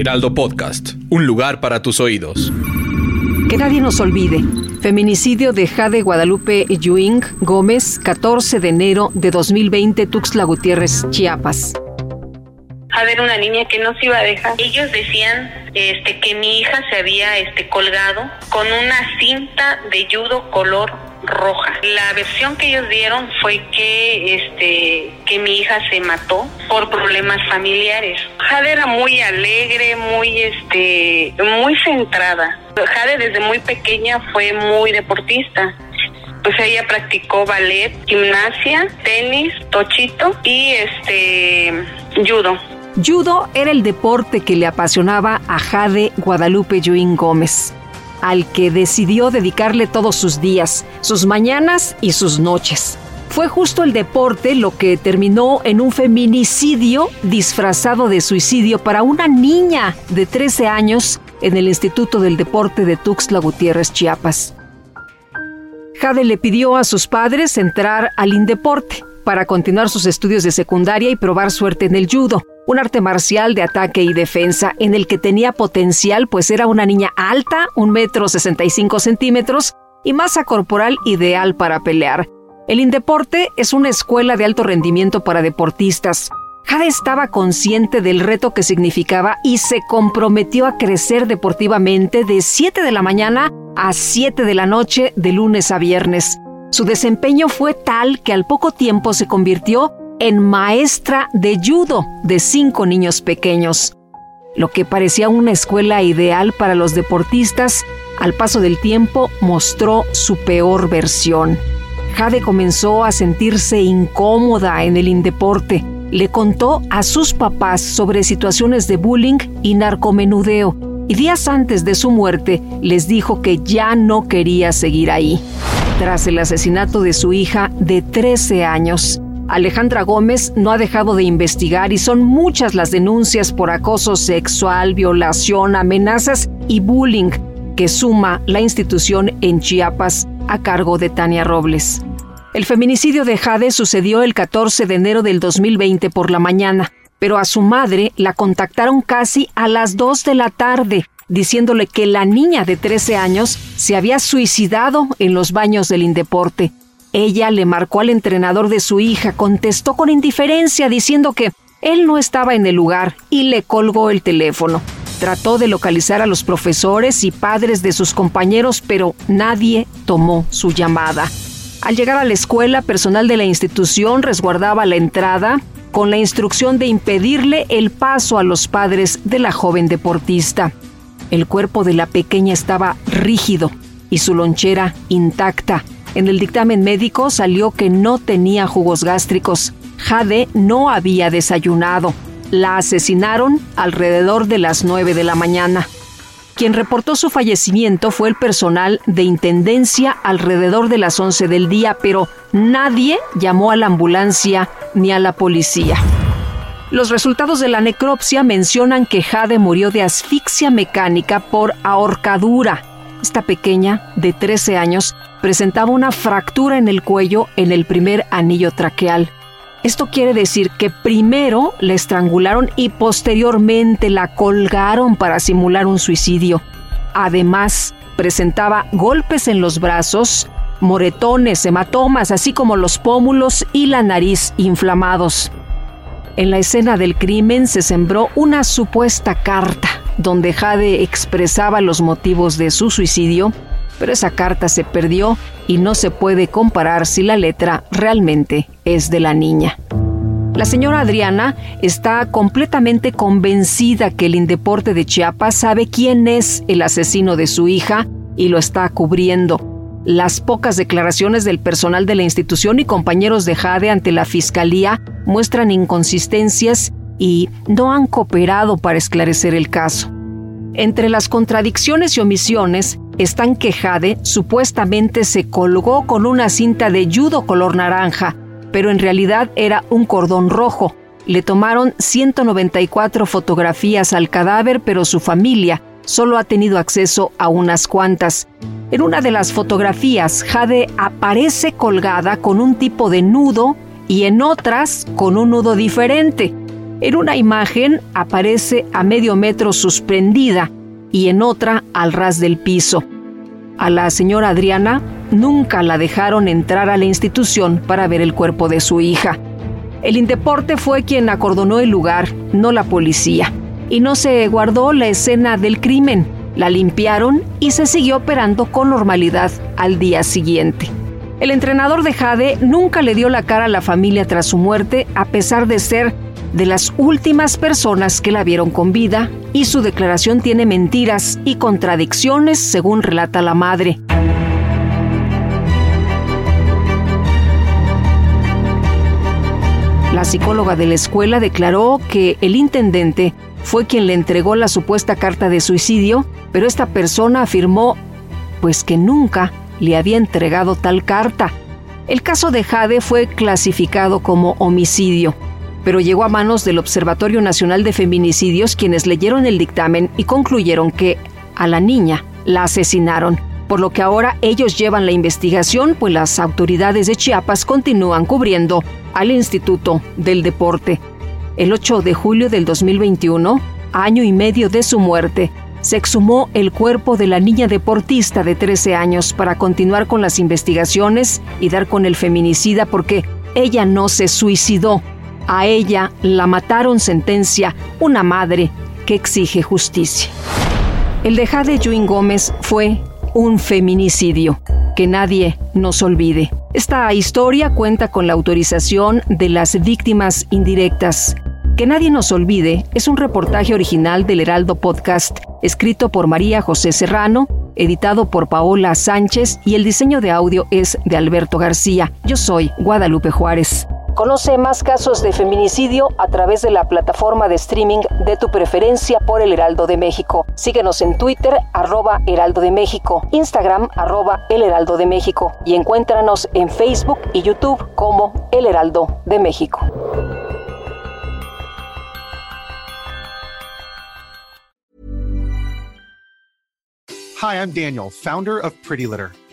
Heraldo Podcast. Un lugar para tus oídos. Que nadie nos olvide. Feminicidio de Jade Guadalupe Yuing Gómez, 14 de enero de 2020, Tuxtla Gutiérrez, Chiapas. Jade era una niña que no se iba a dejar. Ellos decían este, que mi hija se había este, colgado con una cinta de judo color roja. La versión que ellos dieron fue que este que mi hija se mató por problemas familiares. Jade era muy alegre, muy este muy centrada. Jade desde muy pequeña fue muy deportista. Pues ella practicó ballet, gimnasia, tenis, tochito y este judo. Judo era el deporte que le apasionaba a Jade Guadalupe Yuín Gómez, al que decidió dedicarle todos sus días, sus mañanas y sus noches. Fue justo el deporte lo que terminó en un feminicidio disfrazado de suicidio para una niña de 13 años en el Instituto del Deporte de Tuxtla Gutiérrez, Chiapas. Jade le pidió a sus padres entrar al Indeporte para continuar sus estudios de secundaria y probar suerte en el judo, un arte marcial de ataque y defensa en el que tenía potencial, pues era una niña alta, un metro sesenta y cinco centímetros y masa corporal ideal para pelear. El Indeporte es una escuela de alto rendimiento para deportistas. Jade estaba consciente del reto que significaba y se comprometió a crecer deportivamente de 7 de la mañana a 7 de la noche de lunes a viernes. Su desempeño fue tal que al poco tiempo se convirtió en maestra de judo de cinco niños pequeños. Lo que parecía una escuela ideal para los deportistas, al paso del tiempo mostró su peor versión. Jade comenzó a sentirse incómoda en el indeporte. Le contó a sus papás sobre situaciones de bullying y narcomenudeo y días antes de su muerte les dijo que ya no quería seguir ahí. Tras el asesinato de su hija de 13 años, Alejandra Gómez no ha dejado de investigar y son muchas las denuncias por acoso sexual, violación, amenazas y bullying que suma la institución en Chiapas a cargo de Tania Robles. El feminicidio de Jade sucedió el 14 de enero del 2020 por la mañana, pero a su madre la contactaron casi a las 2 de la tarde, diciéndole que la niña de 13 años se había suicidado en los baños del Indeporte ella le marcó al entrenador de su hija, contestó con indiferencia diciendo que él no estaba en el lugar y le colgó el teléfono. Trató de localizar a los profesores y padres de sus compañeros, pero nadie tomó su llamada. Al llegar a la escuela, personal de la institución resguardaba la entrada con la instrucción de impedirle el paso a los padres de la joven deportista. El cuerpo de la pequeña estaba rígido y su lonchera intacta. En el dictamen médico salió que no tenía jugos gástricos. Jade no había desayunado. La asesinaron alrededor de las 9 de la mañana. Quien reportó su fallecimiento fue el personal de intendencia alrededor de las 11 del día, pero nadie llamó a la ambulancia ni a la policía. Los resultados de la necropsia mencionan que Jade murió de asfixia mecánica por ahorcadura esta pequeña, de 13 años, presentaba una fractura en el cuello en el primer anillo traqueal. Esto quiere decir que primero la estrangularon y posteriormente la colgaron para simular un suicidio. Además, presentaba golpes en los brazos, moretones, hematomas, así como los pómulos y la nariz inflamados. En la escena del crimen se sembró una supuesta carta donde Jade expresaba los motivos de su suicidio, pero esa carta se perdió y no se puede comparar si la letra realmente es de la niña. La señora Adriana está completamente convencida que el Indeporte de Chiapas sabe quién es el asesino de su hija y lo está cubriendo. Las pocas declaraciones del personal de la institución y compañeros de Jade ante la fiscalía muestran inconsistencias y no han cooperado para esclarecer el caso. Entre las contradicciones y omisiones están que Jade supuestamente se colgó con una cinta de judo color naranja, pero en realidad era un cordón rojo. Le tomaron 194 fotografías al cadáver, pero su familia solo ha tenido acceso a unas cuantas. En una de las fotografías, Jade aparece colgada con un tipo de nudo y en otras con un nudo diferente. En una imagen aparece a medio metro suspendida y en otra al ras del piso. A la señora Adriana nunca la dejaron entrar a la institución para ver el cuerpo de su hija. El Indeporte fue quien acordonó el lugar, no la policía, y no se guardó la escena del crimen. La limpiaron y se siguió operando con normalidad al día siguiente. El entrenador de Jade nunca le dio la cara a la familia tras su muerte, a pesar de ser de las últimas personas que la vieron con vida y su declaración tiene mentiras y contradicciones según relata la madre. La psicóloga de la escuela declaró que el intendente fue quien le entregó la supuesta carta de suicidio, pero esta persona afirmó pues que nunca le había entregado tal carta. El caso de Jade fue clasificado como homicidio pero llegó a manos del Observatorio Nacional de Feminicidios quienes leyeron el dictamen y concluyeron que a la niña la asesinaron, por lo que ahora ellos llevan la investigación, pues las autoridades de Chiapas continúan cubriendo al Instituto del Deporte. El 8 de julio del 2021, año y medio de su muerte, se exhumó el cuerpo de la niña deportista de 13 años para continuar con las investigaciones y dar con el feminicida porque ella no se suicidó, a ella la mataron sentencia una madre que exige justicia. El de Jade Yuin Gómez fue un feminicidio. Que nadie nos olvide. Esta historia cuenta con la autorización de las víctimas indirectas. Que nadie nos olvide es un reportaje original del Heraldo Podcast, escrito por María José Serrano, editado por Paola Sánchez y el diseño de audio es de Alberto García. Yo soy Guadalupe Juárez. Conoce más casos de feminicidio a través de la plataforma de streaming de tu preferencia por El Heraldo de México. Síguenos en Twitter, arroba Heraldo de México, Instagram, arroba El Heraldo de México y encuéntranos en Facebook y YouTube como El Heraldo de México. Hi, I'm Daniel, founder of Pretty Litter.